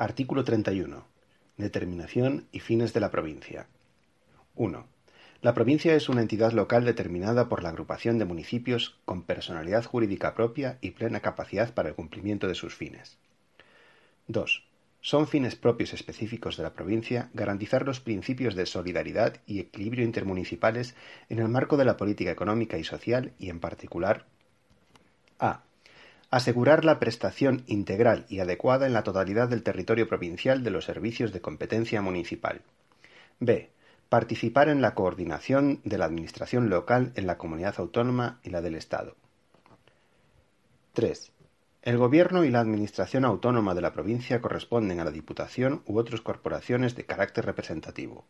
Artículo 31. Determinación y fines de la provincia. 1. La provincia es una entidad local determinada por la agrupación de municipios con personalidad jurídica propia y plena capacidad para el cumplimiento de sus fines. 2. Son fines propios específicos de la provincia garantizar los principios de solidaridad y equilibrio intermunicipales en el marco de la política económica y social y en particular a. Asegurar la prestación integral y adecuada en la totalidad del territorio provincial de los servicios de competencia municipal. B. Participar en la coordinación de la Administración local en la comunidad autónoma y la del Estado. 3. El Gobierno y la Administración autónoma de la provincia corresponden a la Diputación u otras corporaciones de carácter representativo.